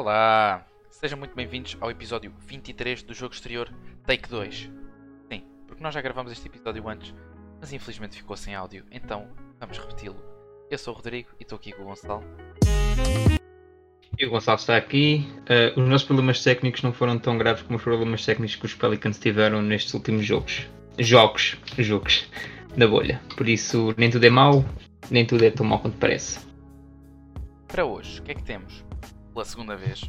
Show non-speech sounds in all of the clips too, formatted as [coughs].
Olá! Sejam muito bem-vindos ao episódio 23 do jogo exterior Take 2. Sim, porque nós já gravamos este episódio antes, mas infelizmente ficou sem áudio, então vamos repeti-lo. Eu sou o Rodrigo e estou aqui com o Gonçalo. E o Gonçalo está aqui. Uh, os nossos problemas técnicos não foram tão graves como os problemas técnicos que os Pelicans tiveram nestes últimos jogos. Jogos, jogos da bolha. Por isso, nem tudo é mau, nem tudo é tão mau quanto parece. Para hoje, o que é que temos? Pela segunda vez,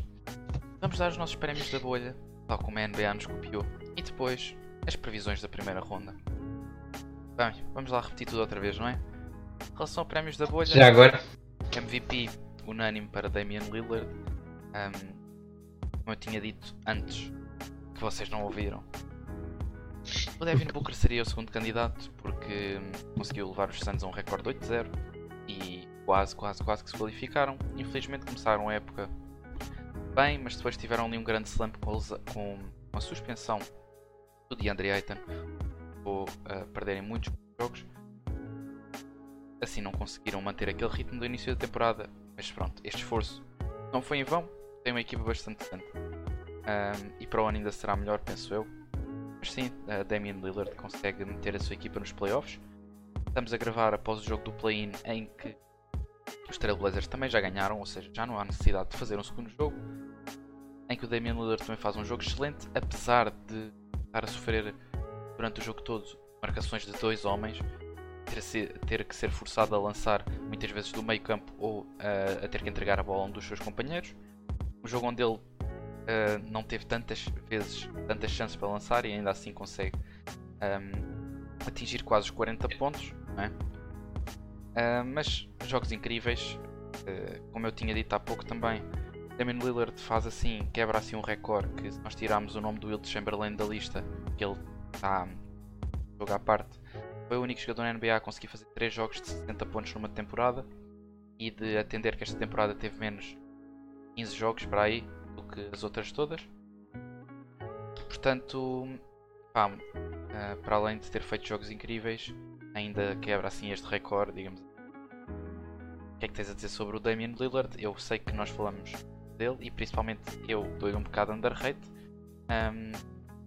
vamos dar os nossos prémios da bolha, tal como a NBA nos copiou, e depois as previsões da primeira ronda. Bem, vamos lá repetir tudo outra vez, não é? Em relação a prémios da bolha, Já agora, MVP unânime para Damian Lillard. Um, como eu tinha dito antes, que vocês não ouviram. O Devin [laughs] Booker seria o segundo candidato porque conseguiu levar os Suns a um recorde 8-0 e quase, quase, quase que se qualificaram. Infelizmente começaram a época bem, mas depois tiveram ali um grande slump com, a- com a suspensão do DeAndre Ayton. Ou uh, perderem muitos jogos. Assim não conseguiram manter aquele ritmo do início da temporada. Mas pronto, este esforço não foi em vão. Tem uma equipa bastante decente. Um, e para o ano ainda será melhor, penso eu. Mas sim, a Damian Lillard consegue meter a sua equipa nos playoffs. Estamos a gravar após o jogo do play-in em que os Trailblazers também já ganharam, ou seja, já não há necessidade de fazer um segundo jogo. Em que o Damian Lillard também faz um jogo excelente, apesar de estar a sofrer durante o jogo todo marcações de dois homens, ter, ter que ser forçado a lançar muitas vezes do meio campo ou ah, a ter que entregar a bola a um dos seus companheiros. Um jogo onde ele ah, não teve tantas vezes, tantas chances para lançar e ainda assim consegue ahm, atingir quase os 40 pontos. não Ah, mas jogos incríveis, ah, como eu tinha dito há pouco também. Damian Lillard faz assim, quebra assim um recorde que se nós tirarmos o nome do Wilt Chamberlain da lista, que ele está jogo à parte, foi o único jogador na NBA a conseguir fazer 3 jogos de 60 pontos numa temporada e de atender que esta temporada teve menos 15 jogos para aí do que as outras todas. Portanto, pá, ah, para além de ter feito jogos incríveis, ainda quebra assim este recorde, digamos. O que é que tens a dizer sobre o Damian Lillard? Eu sei que nós falamos dele e principalmente eu dou-lhe um bocado underrate. Ahm,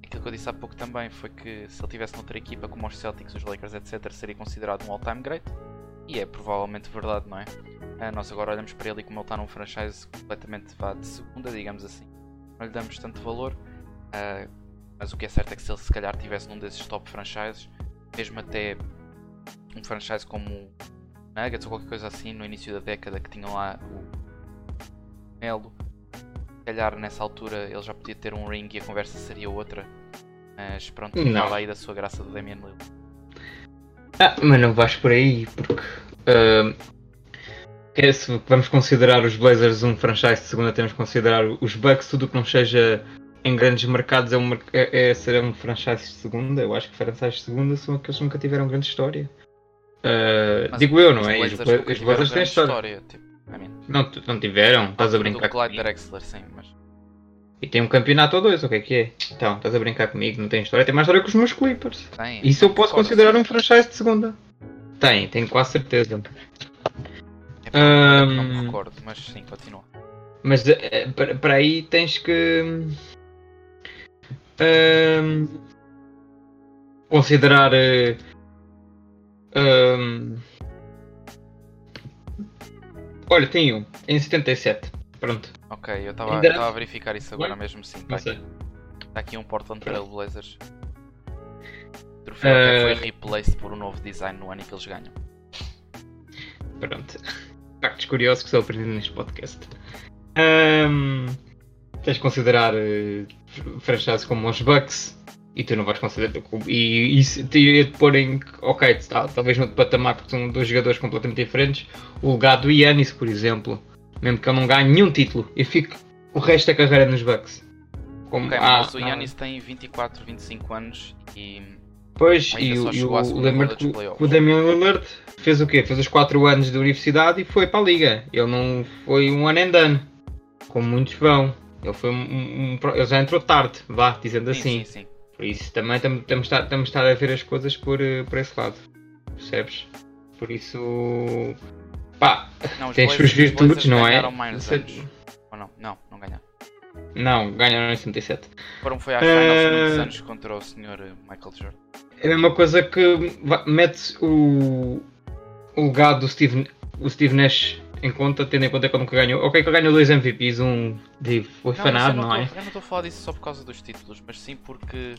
aquilo que eu disse há pouco também foi que se ele tivesse noutra equipa como os Celtics, os Lakers, etc., seria considerado um all-time great. E é provavelmente verdade, não é? Ah, nós agora olhamos para ele e como ele está num franchise completamente vá de segunda, digamos assim, não lhe damos tanto valor. Ah, mas o que é certo é que se ele se calhar tivesse num desses top franchises, mesmo até um franchise como Nuggets ou qualquer coisa assim, no início da década que tinham lá o Melo, se calhar nessa altura ele já podia ter um ring e a conversa seria outra. Mas pronto, fala aí da sua graça do Damian Lillard. ah, mas não vais por aí, porque ah, é, se vamos considerar os Blazers um franchise de segunda, temos que considerar os Bucks, tudo o que não seja em grandes mercados é, um, é, é ser um franchise de segunda. Eu acho que franchises de segunda são aqueles que nunca tiveram grande história. Mas digo eu, não é? Os, Blazers Blazers têm grande história. tipo, I mean, Não, não tiveram, estás a brincar comigo. Drexler, sim, mas E tem um campeonato ou dois, o que é que é? Então, estás a brincar comigo, não tem história. Tem mais história que os meus Clippers. tem. Isso eu posso considerar um franchise de segunda. Tem, tenho quase certeza. É pá, não me recordo, mas sim, continua. Mas eh, para para aí tens que ahm, considerar eh, olha, tem um em 77. Pronto. Ok, eu estava a verificar isso agora Não? mesmo, sim. Está aqui, tá aqui um Portland. Trail Blazers. O troféu até Eh. foi replaced por um novo design no ano em que eles ganham. Pronto. Factos curiosos que estou aprendendo neste podcast. Ahm, tens de considerar eh, franchises como os Bucks e tu não vais considerar. E isso te ia te pôr em. Ok, tá, talvez no patamar porque são dois jogadores completamente diferentes. O legado do Yannis, por exemplo, mesmo que ele não ganhe nenhum título, eu fico o resto da carreira nos Bucks. Como, Ok, ah, mas o ah, Yannis tem 24, 25 anos e Pois, e, e o, o- playoffs. o Damian Lillard fez o quê? Fez os 4 anos de universidade e foi para a liga. Ele não foi um ano and done, como muitos vão. Ele, foi um- um- ele já entrou tarde, vá, dizendo sim, assim. sim, sim. Por isso também tam- estamos a estamos a ver as coisas por, eh, por esse lado. Percebes? Por isso. Pá, Não, os Blazers- suas virtudes, não é? Isso é- anos. Ou não? Não, não ganharam. Não, ganharam em 77. Foram foi finals Eh, muitos anos contra o Sr. Michael Jordan. É a mesma coisa que mete o, o legado do Steve, o Steve Nash em conta, tendo em conta que ele nunca ganhou. Ok, que ele ganhou dois MVPs, um de foi Não, fanado, eu não, é? tô- Eu não estou a falar disso só por causa dos títulos, mas sim porque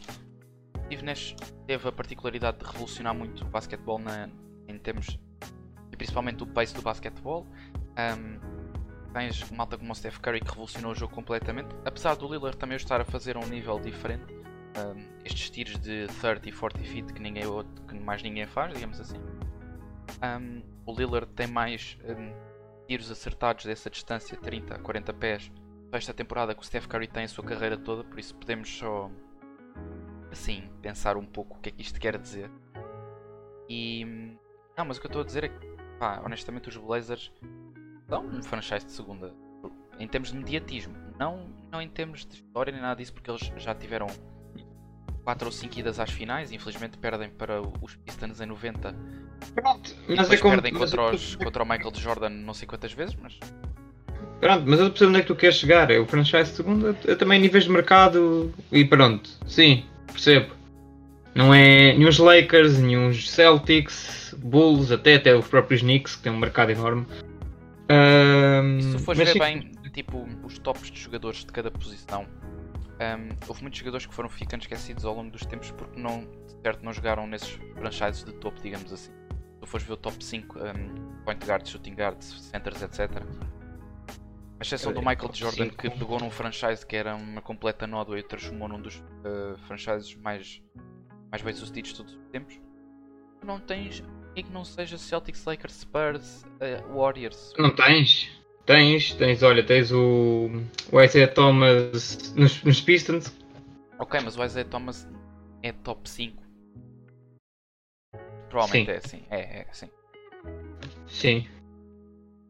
Steve Nash teve a particularidade de revolucionar muito o basquetebol na, em termos e principalmente o pace do basquetebol. Ahm, tens malta como o Steph Curry que revolucionou o jogo completamente, apesar do Lillard também estar a fazer a um nível diferente. ahm, estes tiros de 30 e 40 feet que, ninguém, que mais ninguém faz, digamos assim. Ahm, o Lillard tem mais ahm, tiros acertados dessa distância, 30 a 40 pés, esta temporada que o Steph Curry tem a sua carreira toda, por isso podemos só assim pensar um pouco o que é que isto quer dizer. E não, mas o que eu estou a dizer é que pá, honestamente os Blazers são um franchise de segunda em termos de mediatismo, não, não em termos de história nem nada disso, porque eles já tiveram 4 ou 5 idas às finais, infelizmente perdem para os Pistons em 90 Pronto, mas é como. perdem mas contra, os, contra o Michael Jordan não sei quantas vezes, mas Pronto, mas eu percebo onde é que tu queres chegar. É o franchise é também níveis de mercado e pronto. Sim, percebo. Não é nenhum Lakers, nenhum Celtics, Bulls, até, até os próprios Knicks, que têm um mercado enorme. E se tu fores ver sim, bem, tipo, os tops de jogadores de cada posição, hum, houve muitos jogadores que foram ficando esquecidos ao longo dos tempos porque não, de certo, não jogaram nesses franchises de topo, digamos assim. Se tu fores ver o top 5, hum, point guards, shooting guards, centers, etc. A exceção do Eh, Michael Jordan que pegou num franchise que era uma completa nódoa e transformou num dos uh, franchises mais, mais bem sucedidos de todos os tempos. Tu não tens ninguém que não seja Celtics, Lakers, Spurs, uh, Warriors. Não tens? Tens, tens, olha, tens o, o Isaiah Thomas nos, nos Pistons. Ok, mas o Isaiah Thomas é top 5. Provavelmente Sim. é assim. É, é assim. Sim.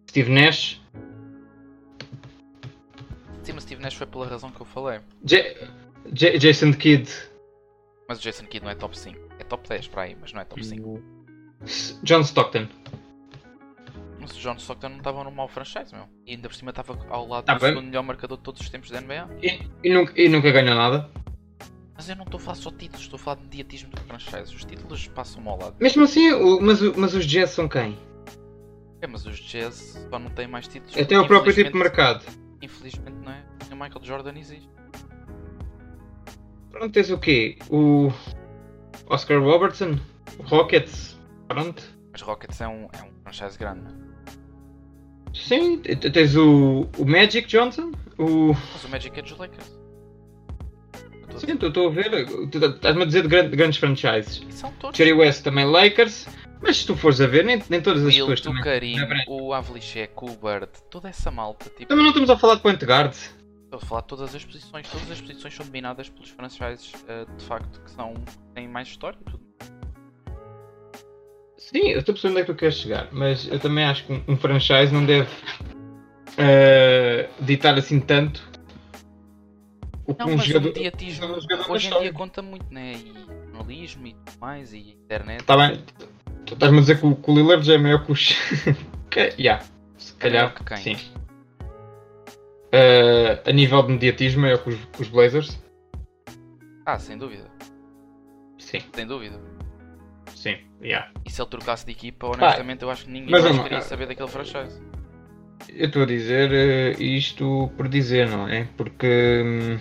Steve Nash. Sim, mas Steve Nash foi pela razão que eu falei. J- J- Jason Kidd. Mas o Jason Kidd não é top 5. É top 10 para aí, mas não é top 5. S- John Stockton. Mas o John Stockton não estava num mau franchise, meu. E ainda por cima estava ao lado Tá do bem. segundo melhor marcador de todos os tempos da NBA. E, e nunca, e nunca ganhou nada. Mas eu não estou a falar só de títulos, estou a falar de mediatismo do franchise. Os títulos passam ao lado. Mesmo assim, o- mas, mas os Jazz são quem? É, mas os Jazz só não têm mais títulos. Até o próprio tipo de mercado. Infelizmente não é. O Michael Jordan existe. Pronto, tens o quê? O Oscar Robertson? O Rockets? Pronto. Mas Rockets é um, é um franchise grande. não é? Sim, tens o, o Magic Johnson? O... Mas o Magic é dos Lakers. Sim, estou a ver. Tá- Estás-me a dizer de gran- grandes franchises. São todos. Jerry West também Lakers. Mas se tu fores a ver, nem, nem todas as Will, pessoas o também. Karim, é o Avlicek, o Bird, toda essa malta. Tipo, Também não estamos a falar de point guard. estou a falar de todas as posições. Todas as posições são dominadas pelos franchises eh, de facto que são, têm mais história. e Tudo. Sim, eu estou a perceber onde é que tu queres chegar, mas eu também acho que um, um franchise não deve eh, ditar assim tanto o Não, um mas jogador. o mediatismo um hoje em dia história. conta muito, né? E jornalismo e tudo mais, e internet. Tá bem, tu estás-me a dizer que o, que o Lillard já é maior que os. [laughs] que, yeah, se É calhar. que quem? Sim. Eh, a nível de mediatismo, maior que os, que os Blazers. Ah, sem dúvida. Sim, Sem dúvida. sim, yeah. E se ele trocasse de equipa, honestamente, eu acho que ninguém mais queria saber daquele franchise. Eu estou a dizer eh, isto por dizer, não é? Porque hum,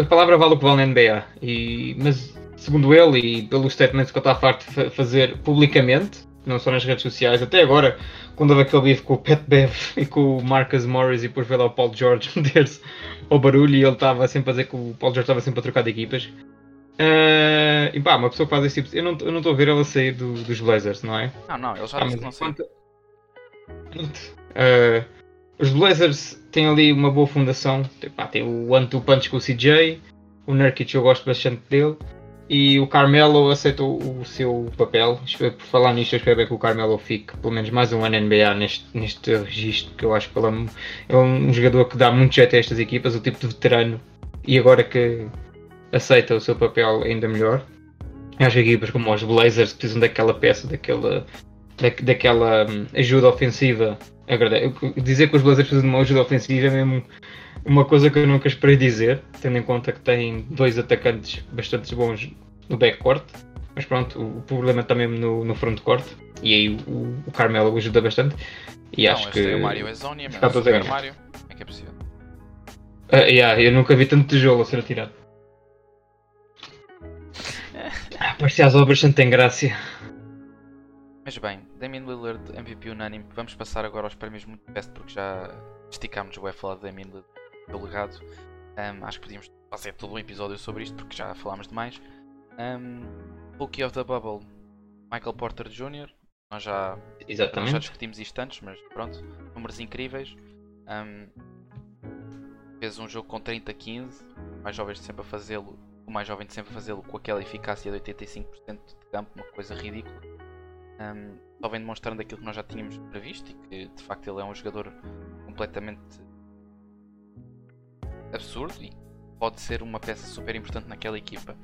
a palavra vale o que vale na NBA, e, mas segundo ele e pelos statements que eu estava farto de fa- fazer publicamente, não só nas redes sociais, até agora, quando houve aquele bife com o Pat Bev [laughs] e com o Marcus Morris e depois veio lá o Paul George [laughs] meter-se ao barulho e ele estava sempre a dizer que o Paul George estava sempre a trocar de equipas. Eh, e pá, uma pessoa que faz esse tipo de... Eu não eu não estou a ver ela sair do- dos Blazers, não é? Não, não, ele já Ah, não sei. enquanto-. Eh, os Blazers têm ali uma boa fundação. Tem, pá, tem o One-Two Punch com o CJ, o Nurkic eu gosto bastante dele. E o Carmelo aceitou o seu papel. Por falar nisto, eu espero bem que o Carmelo fique pelo menos mais um ano NBA neste, neste registro, que eu acho que ele é um- é um jogador que dá muito jeito a estas equipas, o tipo de veterano. E agora que aceita o seu papel ainda melhor. Acho que equipas como os Blazers precisam daquela peça, daquela da, daquela hum, ajuda ofensiva. Agrade... Dizer que os Blazers precisam de uma ajuda ofensiva é mesmo uma coisa que eu nunca esperei dizer, tendo em conta que tem dois atacantes bastante bons no backcourt. Mas pronto, o problema está mesmo no, no frontcourt. E aí o, o Carmelo ajuda bastante. E Não, acho que. é o Mario Ezonia, Está mas para o Super ganhar. Mario, é que é possível? Ah, yeah, eu nunca vi tanto tijolo a ser atirado. Parecia as obras sem tem graça. Mas bem, Damian Lillard, MVP unânime. Vamos passar agora aos prémios muito best porque já esticámos o falar de Damian Lillard do legado. Um, acho que podíamos fazer todo um episódio sobre isto porque já falámos demais. Um, Rookie of the Bubble, Michael Porter Jr. Nós já, nós já discutimos isto antes, mas pronto, números incríveis. Um, fez um jogo com 30-15, o mais jovem de sempre a fazê-lo, o mais jovem de sempre fazê-lo com aquela eficácia de 85% de campo, uma coisa ridícula. Um, só vem demonstrando aquilo que nós já tínhamos previsto e que de facto ele é um jogador completamente absurdo e pode ser uma peça super importante naquela equipa.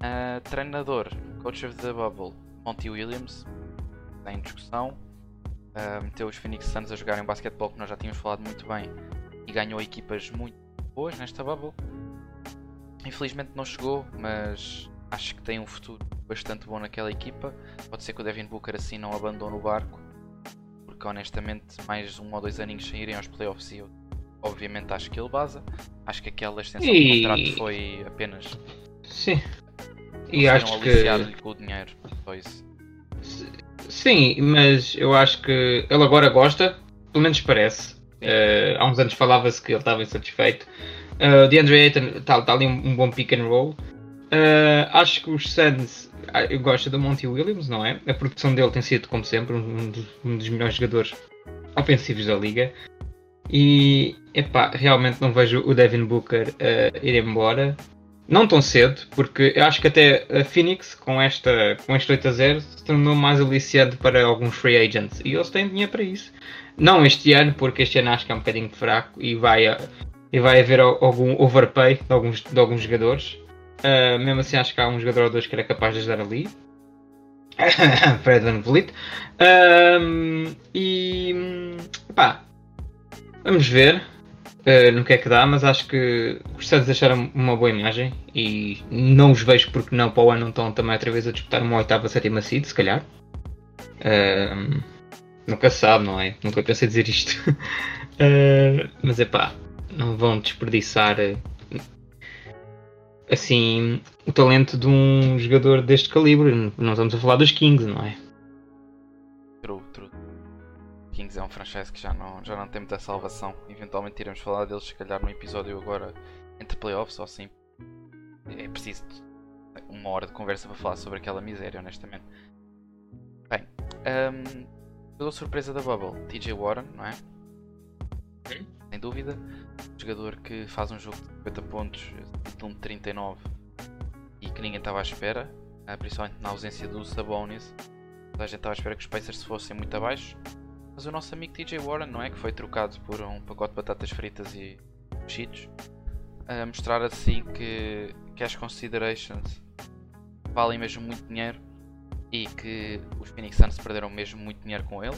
Ah, treinador, coach of the bubble, Monty Williams, sem discussão. Ah, meteu os Phoenix Suns a jogarem basquetebol que nós já tínhamos falado muito bem e ganhou equipas muito boas nesta bubble. Infelizmente não chegou, mas acho que tem um futuro bastante bom naquela equipa. Pode ser que o Devin Booker assim não abandone o barco, porque honestamente mais um ou dois aninhos sem irem aos playoffs e eu obviamente acho que ele baza. Acho que aquela extensão E- de contrato foi apenas Sim. E acho que. com o dinheiro. Só isso. Sim, mas eu acho que ele agora gosta, pelo menos parece. Eh, há uns anos falava-se que ele estava insatisfeito. Uh, o DeAndre Ayton está tá ali um, um bom pick and roll. Eh, acho que os Suns, ah, eu gosto do Monty Williams, não é? A produção dele tem sido, como sempre, um dos, um dos melhores jogadores ofensivos da liga. E epá, realmente não vejo o Devin Booker eh, ir embora. Não tão cedo, porque eu acho que até a Phoenix, com, esta, com este 8 a 0, se tornou mais aliciante para alguns free agents. E eles têm dinheiro para isso. Não este ano, porque este ano acho que é um bocadinho fraco e vai, e vai haver al- algum overpay de alguns, de alguns jogadores. Ah, mesmo assim, acho que há um jogador ou dois que era capaz de ajudar ali. [coughs] Fred Van Vliet. E pá, vamos ver uh, no que é que dá, mas acho que os Suns deixaram uma boa imagem e não os vejo porque não para o ano estão também outra vez a disputar uma oitava, sétima seed, se calhar. Nunca se sabe, não é? Nunca pensei dizer isto. [laughs] Ah, mas é pá, não vão desperdiçar uh, assim o talento de um jogador deste calibre. Não estamos a falar dos Kings, não é? True, true. Kings é um franchise que já não, já não tem muita salvação. Eventualmente iremos falar deles, se calhar, num episódio agora entre playoffs ou assim. É preciso uma hora de conversa para falar sobre aquela miséria, honestamente. Bem, um, pela surpresa da Bubble, TJ Warren, não é? Sem dúvida. Jogador que faz um jogo de 50 pontos, de 39 e que ninguém estava à espera, ah, principalmente na ausência do Sabonis. A gente estava à espera que os Pacers fossem muito abaixo. Mas o nosso amigo TJ Warren, não é? Que foi trocado por um pacote de batatas fritas e cheetos. A mostrar assim que cash considerations valem mesmo muito dinheiro e que os Phoenix Suns perderam mesmo muito dinheiro com ele.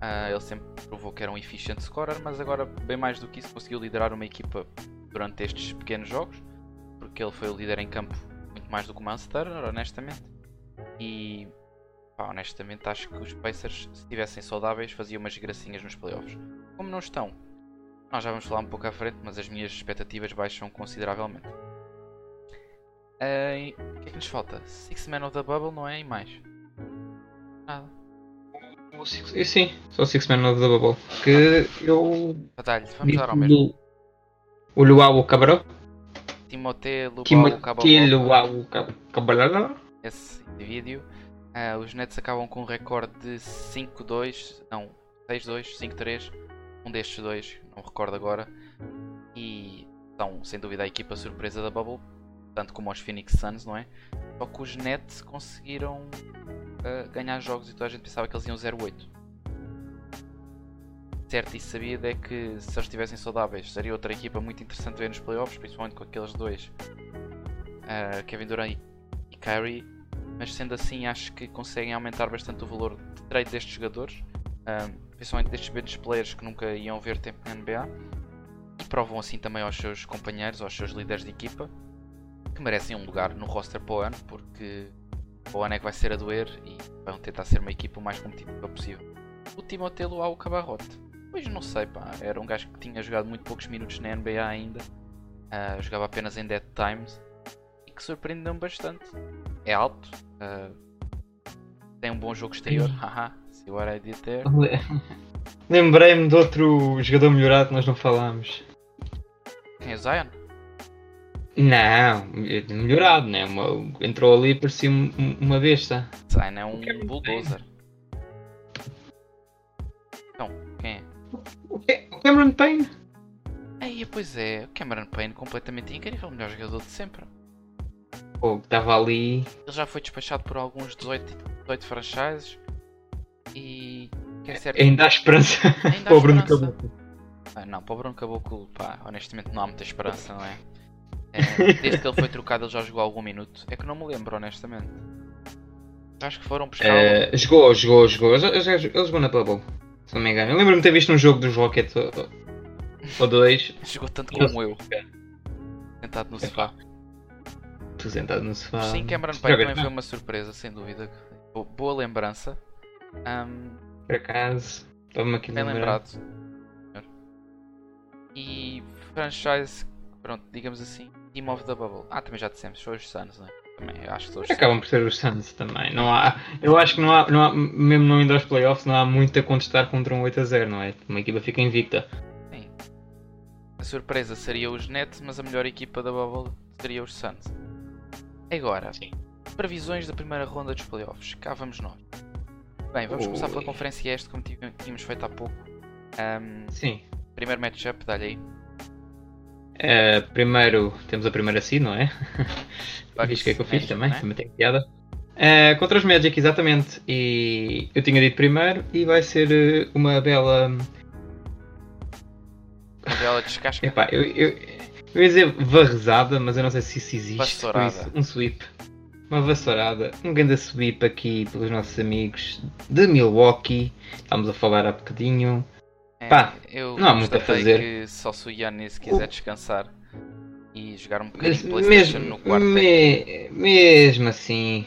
Ah, ele sempre provou que era um efficient scorer, mas agora, bem mais do que isso, conseguiu liderar uma equipa durante estes pequenos jogos, porque ele foi o líder em campo muito mais do que o Miles Turner, honestamente. E pá, honestamente acho que os Pacers, se estivessem saudáveis, faziam umas gracinhas nos playoffs. Como não estão, nós já vamos falar um pouco à frente, mas as minhas expectativas baixam consideravelmente. E o que é que nos falta? Six Man of the Bubble, não é? E mais? Nada. O Six- e sim, sou o Six Man of the Bubble. Que eu. Batalha, vamos dar ao mesmo. O Luau Cabrão. Que Caballo. Luau Cabrão. esse indivíduo. Ah, os Nets acabam com um recorde de 5-2, não, 6-2, 5-3, um destes dois, não recordo agora. E são sem dúvida a equipa surpresa da Bubble, tanto como os Phoenix Suns, não é? Só que os Nets conseguiram ah, ganhar jogos e toda a gente pensava que eles iam 0-8. Certo e sabido é que se eles estivessem saudáveis seria outra equipa muito interessante ver nos playoffs, principalmente com aqueles dois, ah, Kevin Durant e Kyrie mas sendo assim acho que conseguem aumentar bastante o valor de trade destes jogadores, um, principalmente destes bench players que nunca iam ver tempo na NBA, e provam assim também aos seus companheiros, aos seus líderes de equipa, que merecem um lugar no roster para o ano, porque o ano é que vai ser a doer e vão tentar ser uma equipa o mais competitiva possível. O Timoteo Luau Cabarrote, pois não sei, pá, era um gajo que tinha jogado muito poucos minutos na NBA ainda, uh, jogava apenas em Dead Times e que surpreendeu-me bastante. É alto, uh, tem um bom jogo exterior, haha, what I did there. Lembrei-me de outro jogador melhorado que nós não falámos. Quem é Zion? Não, melhorado, né? Uma, entrou ali e parecia uma besta. Zion é um bulldozer. Então, quem é? O Cameron Payne. Aí, pois é, o Cameron Payne completamente incrível, o melhor jogador de sempre. Pô, estava ali. Ele já foi despachado por alguns 18, 18 franchises e quer ser. Ainda há esperança Ainda para há [laughs] o Bruno. Caboclo. Ah, não, para o Bruno Caboclo, pá, honestamente não há muita esperança, não é? É, Desde que ele foi trocado ele já jogou algum minuto. É que não me lembro, honestamente. Acho que foram buscar. Eh, jogou, jogou, jogou. Ele, ele, ele jogou na Bubble, se não me engano. Eu lembro-me de ter visto um jogo dos Rockets ou, ou dois. [laughs] Jogou tanto como eu. Sentado no sofá. Tu sentado no sofá. Sim, Cameron Payne também foi uma surpresa, sem dúvida. Bo- Boa lembrança. Ahm, Por acaso, estava-me aqui bem lembrado. E franchise, pronto, digamos assim, Team of the Bubble. Ah, também já dissemos, são os Suns, não é? Também, eu acho que são os. Acabam por ser os Suns também. Não há, eu acho que não há, não há, mesmo não indo aos playoffs, não há muito a contestar contra um 8 a 0, não é? Uma equipa fica invicta. Sim. A surpresa seria os Nets, mas a melhor equipa da Bubble seria os Suns. Agora, Sim. previsões da primeira ronda dos playoffs. Cá vamos nós. Bem, vamos começar pela Ui. conferência este, como tínhamos feito há pouco. Ahm, Sim. primeiro matchup, dá-lhe aí. Eh, primeiro, temos a primeira seed, não é? Viste o que é que eu fiz Magic, também? não é? Também tem piada. Eh, contra os Magic, exatamente. E eu tinha dito primeiro e vai ser eh, uma bela. Uma bela descasca. Epá, eu, eu, eu ia dizer varrezada, mas eu não sei se isso existe. Vassourada. isso, um sweep. Uma vassourada. Um grande sweep aqui pelos nossos amigos de Milwaukee. Estamos a falar há bocadinho. É, Pá, eu não há muito a fazer. que só se o Yannis quiser descansar e jogar um bocadinho Mas de Playstation mesmo, no quarto. me- mesmo assim.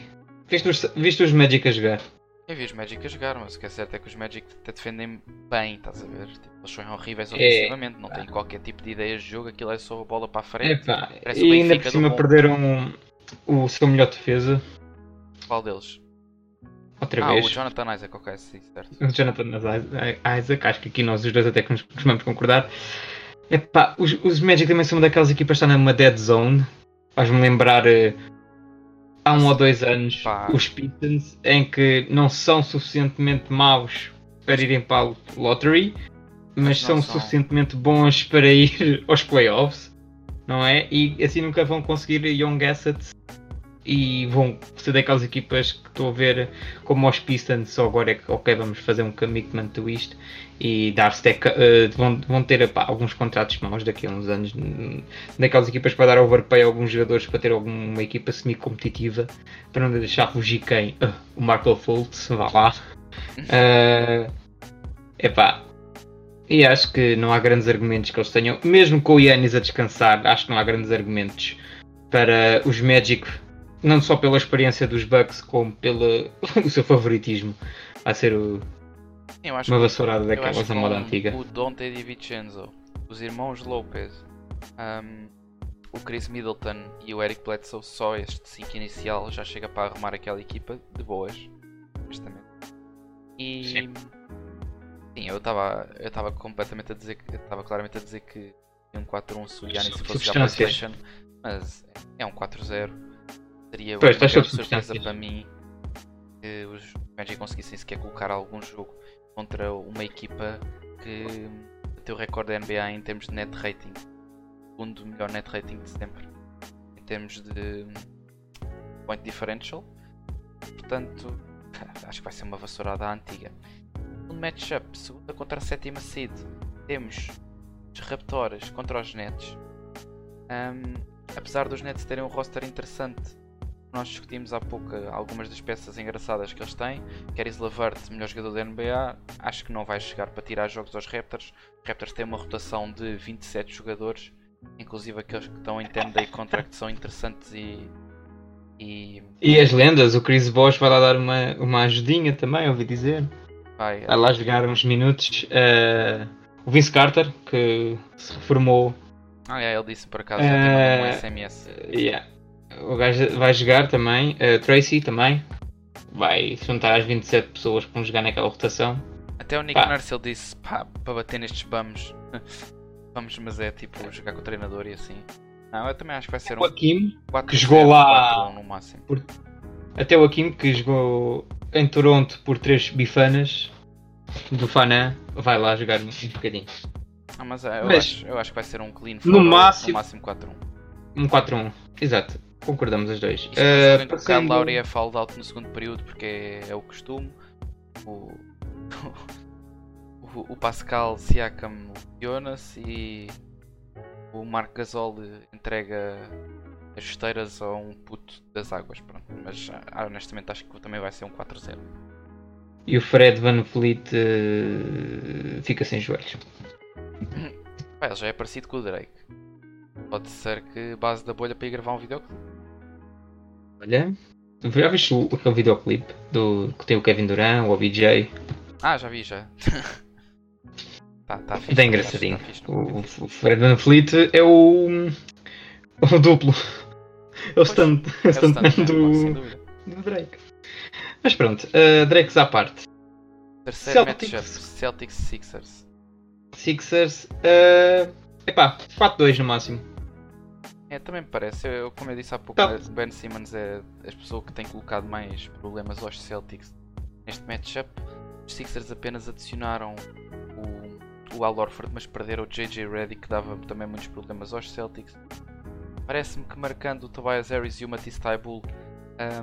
Viste os, viste os Magic a jogar? Eu vi os Magic a jogar, mas o que é certo é que os Magic até defendem bem, estás a ver? Tipo, eles são horríveis É. ofensivamente, não têm qualquer tipo de ideias de jogo, aquilo é só a bola para a frente. O e ainda por cima perderam o seu melhor defesa. Qual deles? Outra ah, vez. o Jonathan Isaac, ok, sim, certo. O Jonathan Isaac, acho que aqui nós os dois até que nos costumamos concordar. Epá, os, os Magic também são uma daquelas equipas que estão numa dead zone. Faz-me lembrar eh, há um ou dois anos Pá. os Pistons, em que não são suficientemente maus para irem para o lottery, mas, Mas são, são. suficientemente bons para ir [laughs] aos playoffs, não é? E assim nunca vão conseguir young assets e vão ser daquelas equipas que estou a ver como os Pistons, só agora é que ok, vamos fazer um commitment to isto e dar stack, eh, vão, vão ter epá, alguns contratos maus daqui a uns anos hum, daquelas equipas para dar overpay a alguns jogadores para ter alguma equipa semi-competitiva para não deixar fugir quem? Ah, o Marco Fultz, vá lá. Eh, epá, e acho que não há grandes argumentos que eles tenham, mesmo com o Yannis a descansar, acho que não há grandes argumentos para os Magic, não só pela experiência dos Bucks, como pelo [laughs] seu favoritismo a ser o- Eu acho uma vassourada daquelas da moda antiga. O Dante DiVincenzo, os irmãos Lopez, um, o Chris Middleton e o Eric Bledsoe, só este 5 inicial já chega para arrumar aquela equipa de boas, honestamente. E Sim. sim, eu estava eu estava completamente a dizer que estava claramente a dizer que um 4-1 se o Giannis fosse Substâncias. PlayStation, mas é um 4-0. Seria Pois, uma surpresa para mim que os Magic conseguissem sequer colocar algum jogo contra uma equipa que bateu o recorde da NBA em termos de net rating. Segundo melhor net rating de sempre. Em termos de point differential. Portanto, [laughs] acho que vai ser uma vassourada antiga. No matchup, segunda contra a sétima seed, temos os Raptors contra os Nets. Ahm, apesar dos Nets terem um roster interessante, nós discutimos há pouco algumas das peças engraçadas que eles têm. Caris Lavert, melhor jogador da NBA, acho que não vai chegar para tirar jogos aos Raptors. Os Raptors têm uma rotação de 27 jogadores, inclusive aqueles que estão em 10 day contract são interessantes e. E, E as lendas, o Chris Bosh vai lá dar uma, uma ajudinha também, ouvi dizer. vai, Vai lá jogar uns minutos. Eh, o Vince Carter, que se reformou. Ah, é, ele disse por acaso, mandado um SMS. Yeah. O gajo vai jogar também. Eh, Tracy também. Vai juntar às 27 pessoas que vão jogar naquela rotação. Até o Nick pá. Nurse ele disse pá, para bater nestes bums. [laughs] Vamos, mas é tipo jogar com o treinador e assim. Não, eu também acho que vai ser O um Akim, 4 que jogou lá- no máximo. até o Akim, que jogou em Toronto por três bifanas do Fanã, vai lá jogar um bocadinho. Ah, mas é, eu, Mas- acho, eu acho que vai ser um clean No photo, máximo- no máximo 4-1. Um 4-1. Exato. Concordamos os dois. O Kyle passando- Lowry é fouled out no segundo período porque é, é o costume. O, [laughs] o, o Pascal Siakam Jonas e o Marc Gasol entrega as esteiras a um puto das águas. Pronto. Mas ah, honestamente acho que também vai ser um 4-0. E o Fred Van Vliet eh, fica sem joelhos. [laughs] Pá, ele já é parecido com o Drake. Pode ser que base da bolha para ir gravar um videoclipe. Olha, já viste o, aquele videoclipe do, que tem o Kevin Durant, o OBJ? Ah, já vi, já. [laughs] tá, tá fixe. Bem tá engraçadinho. tá fixe. O, o Fred Van Vliet é o, o duplo. É o stunt, É o stuntman stuntman, sem do, do Drake. Mas pronto, uh, Drakes à parte. Terceiro Celtics. matchup, Celtics Sixers. Sixers, uh, epá, 4-2 no máximo. É, também me parece. Eu, como eu disse há pouco, Tá. o Ben Simmons é a pessoa que tem colocado mais problemas aos Celtics neste matchup. Os Sixers apenas adicionaram o, o Al Horford, mas perderam o JJ Reddick, que dava também muitos problemas aos Celtics. Parece-me que marcando o Tobias Harris e o Matisse Taibull,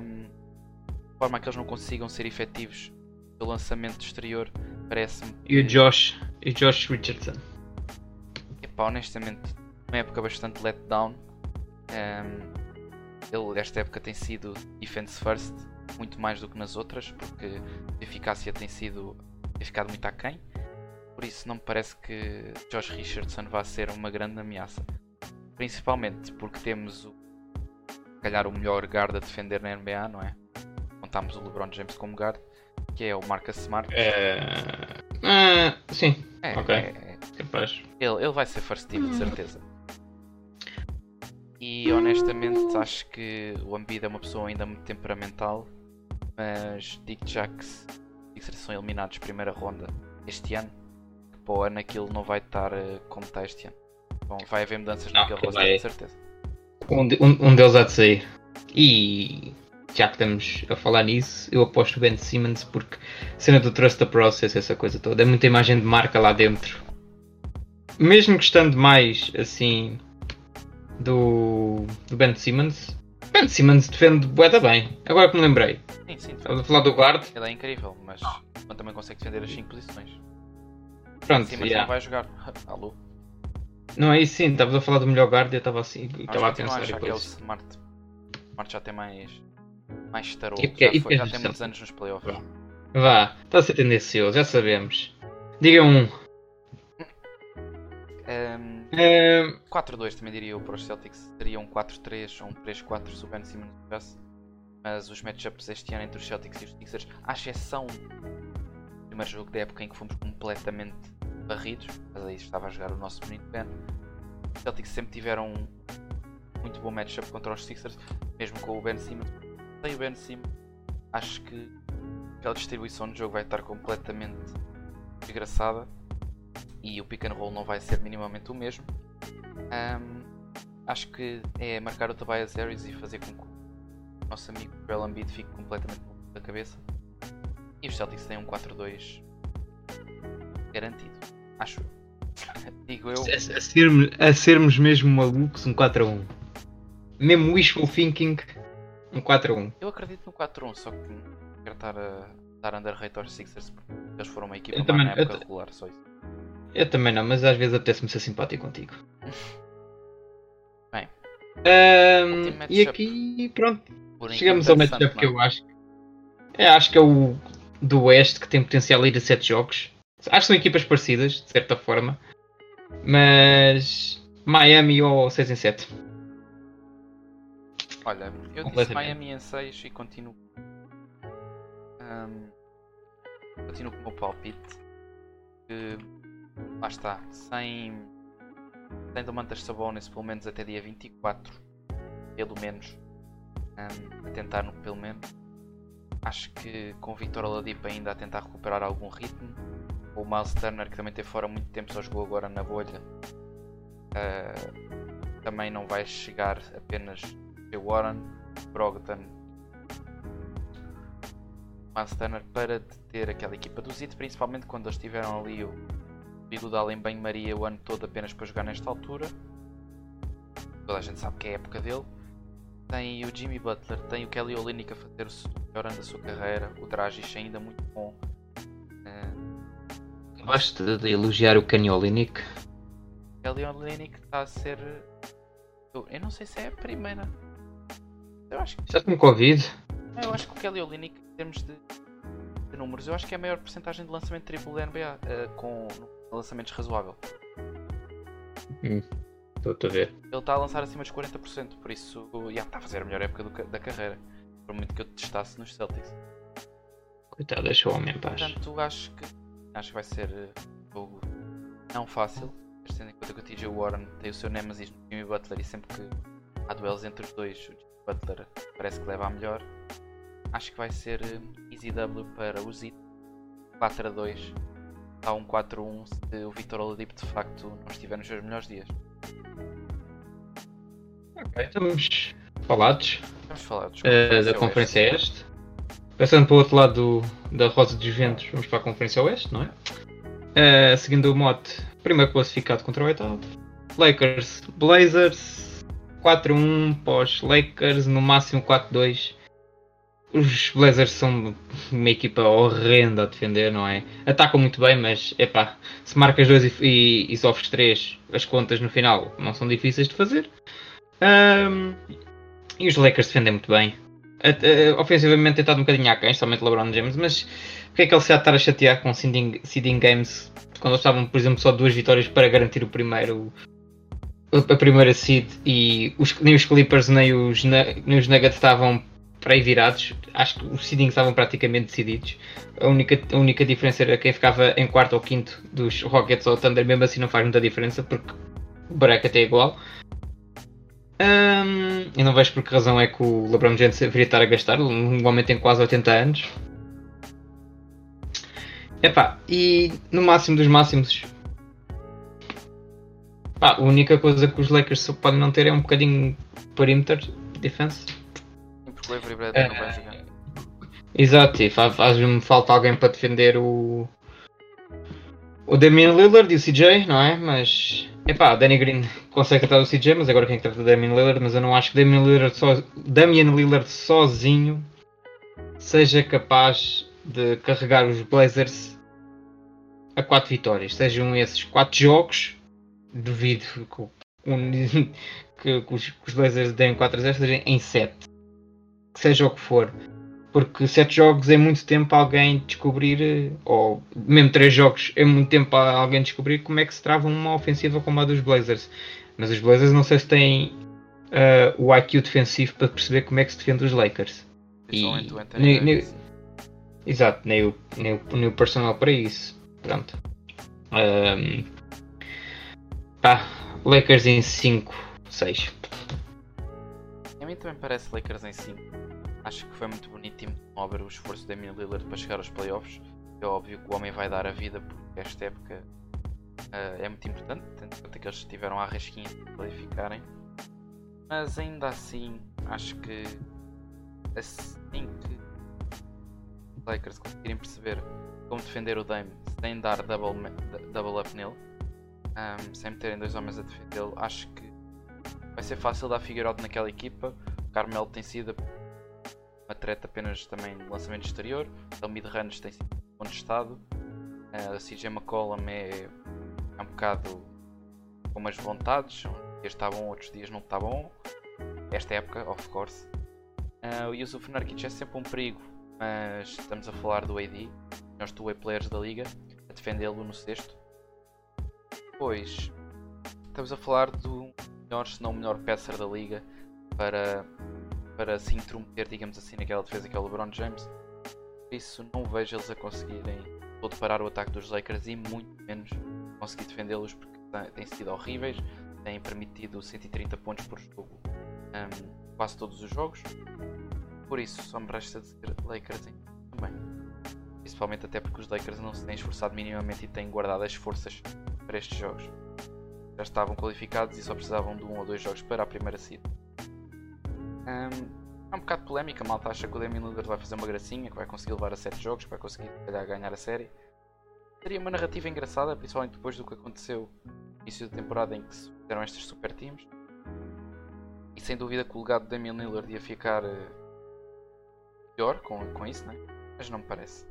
um, de forma a que eles não consigam ser efetivos no lançamento exterior, parece-me E o Josh, e o Josh Richardson. Epá, honestamente, uma época bastante letdown. Ehm, ele, esta época tem sido defense first, muito mais do que nas outras, porque a eficácia tem sido tem ficado muito aquém. Por isso, não me parece que Josh Richardson vá ser uma grande ameaça. Principalmente porque temos o, se calhar, o melhor guard a defender na NBA, não é? Contamos o LeBron James como guard, que é o Marcus Smart. É, ah, sim, É, ok. é- capaz. Ele, ele vai ser first team, de certeza. E honestamente acho que o Embiid é uma pessoa ainda muito temperamental, mas digo já que se são eliminados primeira ronda este ano, que para o ano aquilo não vai estar eh, como está este ano. Bom, vai haver mudanças Não, naquele vai. roster, de certeza. Um, de- um, um deles há de sair. E já que estamos a falar nisso, eu aposto o Ben Simmons porque cena do Trust the Process, essa coisa toda, é muita imagem de marca lá dentro. Mesmo gostando mais assim do, do Ben Simmons, Ben Simmons defende bué da bem. Agora que me lembrei, Sim, sim, estava a falar do guard, ele é incrível, mas ele também consegue defender as 5 posições. pronto, Sim, mas yeah. não vai jogar. [laughs] Alô? não é isso sim, estavas a falar do melhor guard e eu estava assim, estava a pensar em é o coisas. Smart. Smart já tem mais. mais estarou. E Já, e foi- já tem muitos anos nos playoffs. Vá, está a ser tendencioso, já sabemos. Diga um. Ehm, Ehm, 4-2 também diria eu para os Celtics. Seria um 4-3 ou um 3-4 se o Ben Simmons jogasse. Mas os matchups este ano entre os Celtics e os Sixers, à exceção do primeiro jogo da época em que fomos completamente barridos, mas aí estava a jogar o nosso menino Ben. Os Celtics sempre tiveram um muito bom matchup contra os Sixers, mesmo com o Ben Simmons. Sem o Ben Simmons, acho que aquela distribuição de jogo vai estar completamente desgraçada e o pick and roll não vai ser minimamente o mesmo. Ahm, acho que é marcar o Tobias Harris e fazer com que o nosso amigo Joel Embiid fique completamente da cabeça. E os Celtics têm um 4-2 garantido. Acho eu. [laughs] Digo eu. a, a sermos, a sermos mesmo malucos, um 4 a 1. Mesmo wishful thinking, um 4 a 1. Eu acredito no 4-1, só que quero estar a dar underrate aos Sixers porque eles foram uma equipa na época regular, só isso. Eu também não, mas às vezes apetece-me ser simpático contigo. Bem. Último e aqui, pronto. Chegamos ao interessante, matchup que eu acho. É, acho que é o do Oeste que tem potencial a ir a 7 jogos. Acho que são equipas parecidas, de certa forma. Mas Miami ou 6 em 7. Olha, eu disse. Miami em 6 e continuo. Ahm, continuo com o meu palpite. Que lá está, sem. Sem Domantas Sabonis pelo menos até dia 24. Pelo menos. ahm, a tentar pelo menos. Acho que com o Victor Oladipo ainda a tentar recuperar algum ritmo. O Miles Turner que também teve fora muito tempo, só jogou agora na bolha. ah, também não vai chegar apenas J. Warren, Brogdon, Miles Turner para ter aquela equipa do Zito, principalmente quando eles tiveram ali o Igudal em banho-maria o ano todo apenas para jogar nesta altura. Toda a gente sabe que é a época dele. Tem o Jimmy Butler, tem o Kelly Olynyk a fazer o melhor ano da sua carreira, o Dragic ainda muito bom. Eh, Gosto de elogiar o Kenny Olynyk. Kelly Olynyk está a ser. Eu, não sei se é a primeira. Eu acho que Já com Covid. Eu acho que o Kelly Olynyk, em termos de, de números, eu acho que é a maior porcentagem de lançamento triplo da NBA, eh, com lançamentos razoável. Estou a ver. Ele está a lançar acima dos 40%, por isso já está a fazer a melhor época do da carreira. Por muito que eu testasse nos Celtics. Coitado, deixa o homem em paz. Portanto, acho que acho que vai ser eh, um jogo não fácil. mas Tendo em conta que o TJ Warren tem o seu Nemesis no Jimmy Butler e sempre que há duelos entre os dois, o Jimmy Butler parece que leva a melhor. Acho que vai ser eh, Easy W para o Zito 4 a 2. Há um 4-1 se o Victor Oladipo de facto não estiver nos seus melhores dias. Ok, estamos falados Vamos falar dos eh, da Conferência Este. Passando para o outro lado do- da Rosa dos Ventos, vamos para a Conferência Oeste, não é? Eh, seguindo o mote, primeiro classificado contra o oitavo. Lakers, Blazers, 4-1 pós Lakers, no máximo 4-2. Os Blazers são uma equipa horrenda a defender, não é? Atacam muito bem, mas epá, se marcas 2 e, e, e sofres 3, as contas no final não são difíceis de fazer. Ahm, e os Lakers defendem muito bem. A- ofensivamente tem estado um bocadinho aquém, somente LeBron James, mas porque é que ele se há de estar a chatear com seeding, seeding games quando eles estavam, por exemplo, só duas vitórias para garantir o primeiro a primeira seed e os- nem os Clippers nem os, nem os Nuggets estavam para aí virados. Acho que os seedings estavam praticamente decididos. A única, a única diferença era quem ficava em quarto ou quinto dos Rockets ou Thunder, mesmo assim não faz muita diferença porque o bracket é igual. Ahm, eu não vejo por que razão é que o LeBron James deveria estar a gastar. Um homem tem quase 80 anos. Epá, e no máximo dos máximos. Pá, a única coisa que os Lakers podem não ter é um bocadinho perimeter defense. Porque o Avery Bradley não vai jogar. Exato, e fa- faz-me falta alguém para defender o. O Damian Lillard e o CJ, não é? Mas. Epá, Danny Green consegue tratar o CJ, mas agora quem é que trata o Damian Lillard? Mas eu não acho que Damian Lillard, so... Damian Lillard sozinho seja capaz de carregar os Blazers a 4 vitórias. Sejam esses 4 jogos, duvido [laughs] que, que os, que os Blazers deem 4 a 0, sejam em 7. Que seja o que for porque sete jogos é muito tempo para alguém descobrir, eh, ou mesmo três jogos é muito tempo para alguém descobrir como é que se trava uma ofensiva como a dos Blazers. Mas os Blazers não sei se têm eh, o IQ defensivo para perceber como é que se defende os Lakers. E- o Anthony ne- Davis. Exato, nem o, nem o, nem o personal para isso. Pronto. Ahm, pá, Lakers em 5, 6. Mim também parece Lakers em 5. Acho que foi muito bonito e muito nobre o esforço da Damian Lillard para chegar aos playoffs. É óbvio que o homem vai dar a vida porque esta época ah, é muito importante, conta que eles tiveram a rasquinha de qualificarem. Mas ainda assim, acho que assim que os Lakers conseguirem perceber como defender o Dame sem dar double, double up nele, ahm, sem meterem dois homens a defendê-lo, acho que vai ser fácil dar Figueiredo naquela equipa. O Carmelo tem sido uma treta apenas também no lançamento exterior. O mid-range tem sido contestado. A CJ McCollum é, é um bocado com umas vontades. Um dias está bom, outros dias não está bom. Esta época, of course. Uh, o Yusuf Nurkic é sempre um perigo, mas estamos a falar do AD, nós two-way players da liga, a defendê-lo no sexto. Depois, estamos a falar do melhor, se não o melhor passer da liga para, para se intrometer, digamos assim, naquela defesa que é o LeBron James. Por isso, não vejo eles a conseguirem todo parar o ataque dos Lakers e muito menos conseguir defendê-los porque têm sido horríveis, têm permitido 130 pontos por jogo um, quase todos os jogos. Por isso, só me resta dizer Lakers também. Principalmente até porque os Lakers não se têm esforçado minimamente e têm guardado as forças para estes jogos. Já estavam qualificados e só precisavam de um ou dois jogos para a primeira seed. Um, é um bocado polémica, a malta acha que o Damian Lillard vai fazer uma gracinha, que vai conseguir levar a 7 jogos, que vai conseguir calhar, ganhar a série. Seria uma narrativa engraçada, principalmente depois do que aconteceu no início da temporada em que se fizeram estes super teams. E sem dúvida que o legado de Damian Lillard ia ficar uh, pior com, com isso, né? mas não me parece.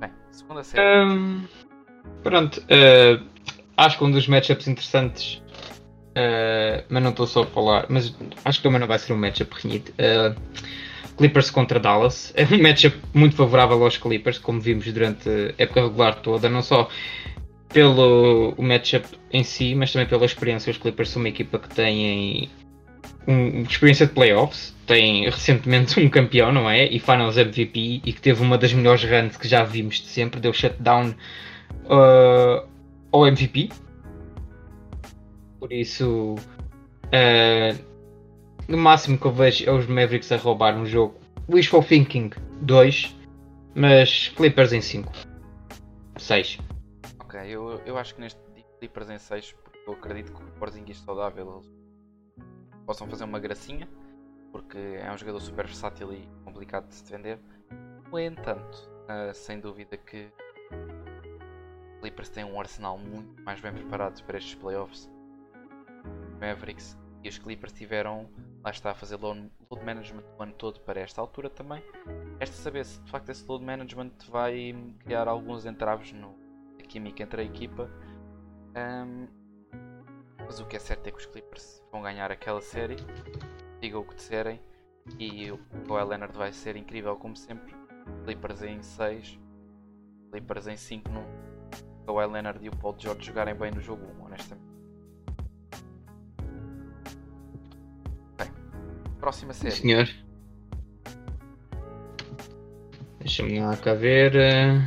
Bem, segunda série. Um, pronto, uh, acho que um dos matchups interessantes Uh, mas não estou só a falar, mas acho que também não vai ser um matchup renhido. Uh, Clippers contra Dallas [laughs] é um matchup muito favorável aos Clippers, como vimos durante a época regular toda, não só pelo matchup em si, mas também pela experiência. Os Clippers são uma equipa que tem um, experiência de playoffs, tem recentemente [laughs] um campeão, não é? E Finals MVP, e que teve uma das melhores runs que já vimos de sempre, deu shutdown uh, ao MVP, por isso, uh, no máximo que eu vejo é os Mavericks a roubar um jogo. Wishful Thinking 2, mas Clippers em 5. 6. Ok, eu, eu acho que neste Clippers em 6, porque eu acredito que o Porzingis saudável eles possam fazer uma gracinha, porque é um jogador super versátil e complicado de se defender. No entanto, uh, sem dúvida que Clippers têm um arsenal muito mais bem preparado para estes playoffs Mavericks e os Clippers tiveram, lá está, a fazer load, management o ano todo para esta altura também. Resta saber se de facto esse load management vai criar alguns entraves no, na química entre a equipa. Um, mas o que é certo é que os Clippers vão ganhar aquela série, digam o que disserem, e o Kawhi Leonard vai ser incrível como sempre. Clippers em 6, Clippers em 5 no Kawhi Leonard e o Paul George jogarem bem no jogo 1, honestamente. Próxima série. Senhor. Deixa-me lá cá ver. Eh,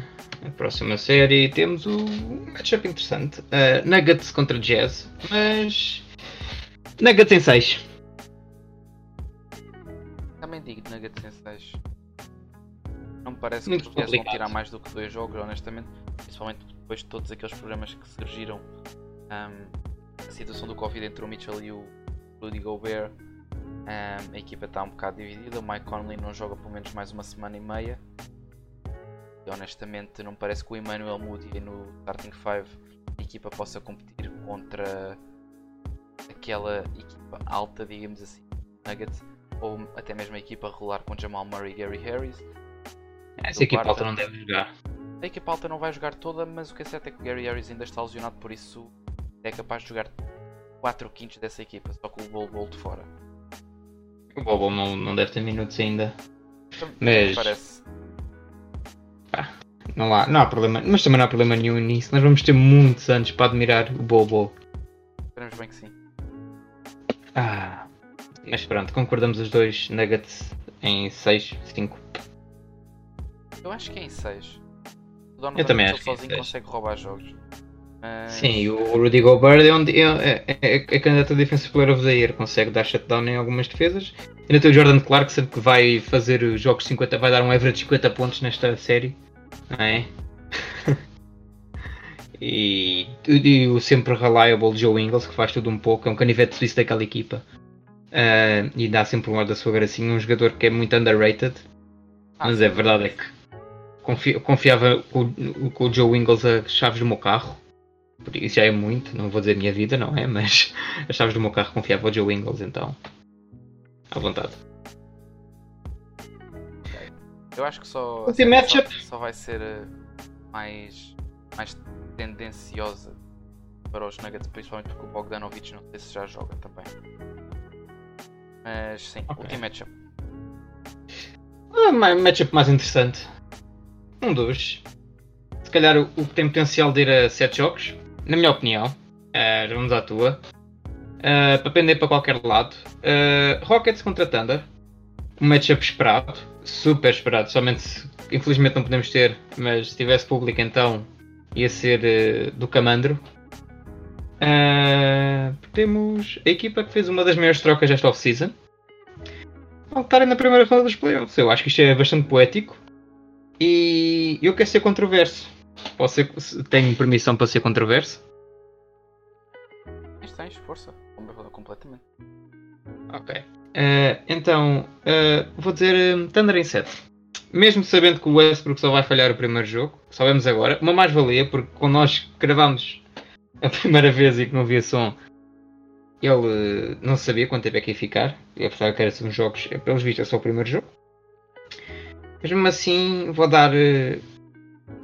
a próxima série temos o matchup interessante. Uh, Nuggets contra Jazz. Mas. Nuggets em 6. Também digo Nuggets em 6. Não me parece Muito que os Jazz vão tirar mais do que dois jogos, honestamente. Principalmente depois de todos aqueles problemas que surgiram. Um, a situação do Covid entre o Mitchell e o Rudy Gobert um, a equipa está um bocado dividida. O Mike Conley não joga pelo menos mais uma semana e meia. E honestamente não parece que o Emmanuel Moody no Starting 5 a equipa possa competir contra aquela equipa alta, digamos assim, Nuggets, ou até mesmo a equipa rolar com Jamal Murray e Gary Harris. Essa equipa alta não deve jogar. A equipa alta não vai jogar toda, mas o que é certo é que o Gary Harris ainda está lesionado, por isso é capaz de jogar 4 quintos dessa equipa, só com o Bol Bol de fora. O Bobo não, não deve ter minutos ainda. Mas. Parece. Pá, não, há, não há problema. Mas também não há problema nenhum nisso. Nós vamos ter muitos anos para admirar o Bobo. Esperamos bem que sim. Ah. Mas pronto, concordamos os dois Nuggets em 6, 5. Eu acho que é em 6. Eu também acho que sozinho consegue roubar jogos. Mas... Sim, o Rudy Gobert é, onde, é, é, é, é candidato a Defensive Player of the Year, consegue dar shutdown em algumas defesas. Ainda tem o Jordan Clarkson que vai fazer jogos 50, vai dar um average de 50 pontos nesta série. Não é? [laughs] e, e, o sempre reliable Joe Ingles que faz tudo um pouco, é um canivete suíço daquela equipa. Uh, e dá sempre um lado da sua gracinha, um jogador que é muito underrated. Ah, mas é verdade é que confi, confiava com, com o Joe Ingles as chaves do meu carro isso já é muito, não vou dizer minha vida, não é? Mas [laughs] as chaves do meu carro confiava ao Joe Ingles, então. À vontade. Eu acho que só, assim, só, só, vai ser eh, mais, mais tendenciosa para os Nuggets, principalmente porque o Bogdanovich não sei se já joga também. Mas sim, Ok. último matchup. Ah, ma- matchup mais interessante. Um dos. Se calhar o, que tem potencial de ir a 7 jogos, na minha opinião. Ah, vamos à tua. Ah, para pender para qualquer lado. Ah, Rockets contra Thunder. Um matchup esperado. Super esperado. Somente se- infelizmente não podemos ter, mas se tivesse público então ia ser do Camandro. Temos a equipa que fez uma das maiores trocas desta off-season voltarem na primeira ronda dos playoffs. Eu acho que isto é bastante poético e eu quero ser controverso. Posso ser, se- tenho permissão para ser controverso? Tens, tens, força. Com- Completamente. Ok. Eh, então, eh, vou dizer eh, Thunder em 7. Mesmo sabendo que o Westbrook só vai falhar o primeiro jogo, sabemos agora, uma mais-valia, porque quando nós gravámos a [laughs] primeira vez e que não havia som, ele eh, não sabia quanto tempo é que ia ficar. Eu pensava que era uns jogos, pelos vistos, é só o primeiro jogo. Mesmo assim, vou dar eh,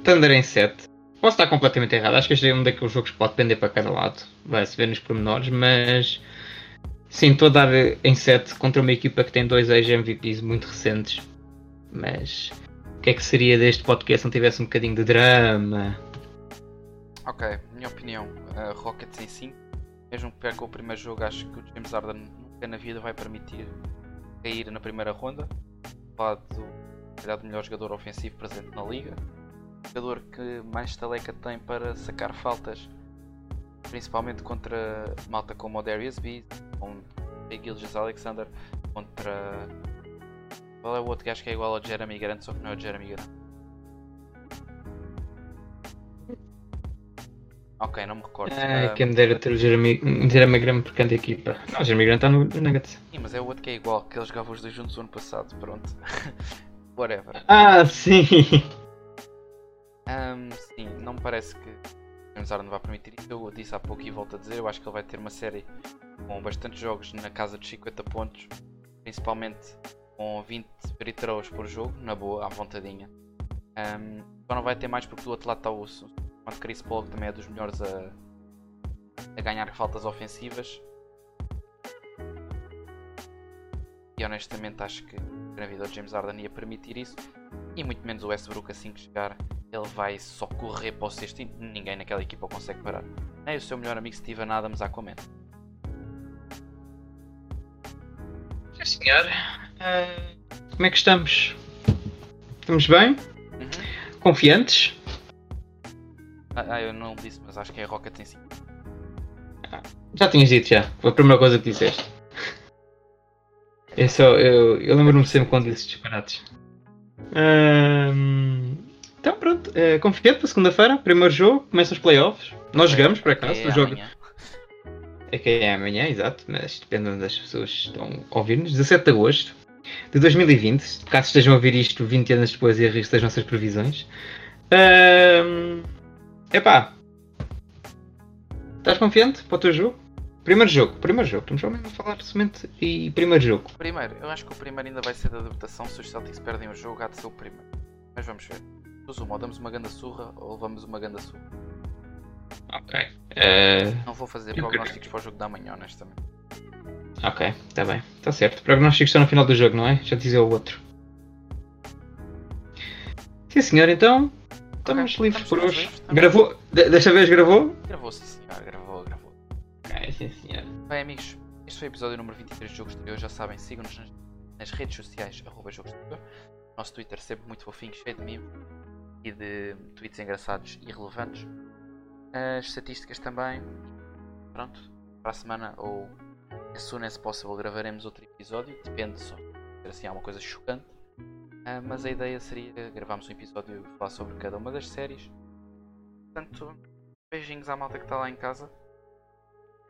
Thunder em 7. Posso estar completamente errado, acho que este é um daqueles jogos que pode pender para cada lado, vai-se ver nos pormenores, mas Sim, estou a dar eh, em 7 contra uma equipa que tem dois ex-MVPs muito recentes. Mas o que é que seria deste podcast se não tivesse um bocadinho de drama? Ok, minha opinião, a Rockets em 5, mesmo que perca o primeiro jogo, acho que o James Harden nunca na vida vai permitir cair na primeira ronda. Lado calhar, do melhor jogador ofensivo presente na liga, jogador que mais taleca tem para sacar faltas, principalmente contra malta como o Darius B, com o Gilgis Alexander, contra. Qual é o outro gajo que é igual ao Jeremy Grant, só que não é o Jeremy Grant? Ok, não me recordo. Ah, Ah, quem me dera ter o Jeremy, Jeremy Graham por canto equipa. Não, o Jeremy Graham está no, no Nuggets. Sim, mas é o outro que é igual, que eles jogavam os dois juntos o ano passado, pronto. Whatever. Ah, sim! Ahm, sim, não me parece que James Harden vai permitir isso. Eu disse há pouco e volto a dizer, eu acho que ele vai ter uma série com bastantes jogos na casa dos 50 pontos, principalmente com 20 free throws por jogo, na boa, à vontadinha. Ahm, só não vai ter mais porque do outro lado está o o Chris Paul, que também é dos melhores a, a ganhar faltas ofensivas. E honestamente acho que na vida o James Harden ia permitir isso. E muito menos o Westbrook assim que chegar, ele vai só correr para o sexto e ninguém naquela equipa o consegue parar. Nem o seu melhor amigo Steven Adams a comer. Sim, senhor. Ah, como é que estamos? Estamos bem? Uhum. Confiantes? Ah, ah, eu não disse, mas acho que é Rocket em si. Já tinhas dito já. Foi a primeira coisa que disseste. Eu, só, eu, eu lembro-me sempre quando disse disparates. Ahm, então pronto, é, confiante para segunda-feira, primeiro jogo, começam os playoffs. Nós jogamos por acaso, É o jogo amanhã. é que é amanhã, exato, mas depende de onde as pessoas estão a ouvir-nos. 17 de agosto de 2020, caso estejam a ouvir isto 20 anos depois e a risco das nossas previsões. Ahm, epá, estás confiante para o teu jogo? Primeiro jogo, primeiro jogo, estamos mesmo a falar somente e primeiro jogo. Primeiro, eu acho que o primeiro ainda vai ser da adaptação. Se os Celtics perdem o jogo, há de ser o primeiro. Mas vamos ver. Ou damos uma ganda surra ou levamos uma ganda surra. Ok. Eh, Não vou fazer prognósticos para o jogo da manhã, honestamente. ok, está bem, está certo. Prognósticos estão no final do jogo, não é? Já dizia o outro. Sim senhor, então estamos Ok, livres estamos por hoje. livres, Gravou? De- desta vez gravou? Gravou, sim senhor, gravou, sim. [laughs] Bem, amigos, este foi o episódio número 23 de Jogos de. Já sabem, sigam-nos nas, nas redes sociais, arroba. Nosso Twitter sempre muito fofinho, cheio de mimos e de tweets engraçados e relevantes. As estatísticas também. Pronto, para a semana ou as soon as possible gravaremos outro episódio. Depende só se assim há uma coisa chocante. Ah, mas a ideia seria gravarmos um episódio e falar sobre cada uma das séries. Portanto, beijinhos à malta que está lá em casa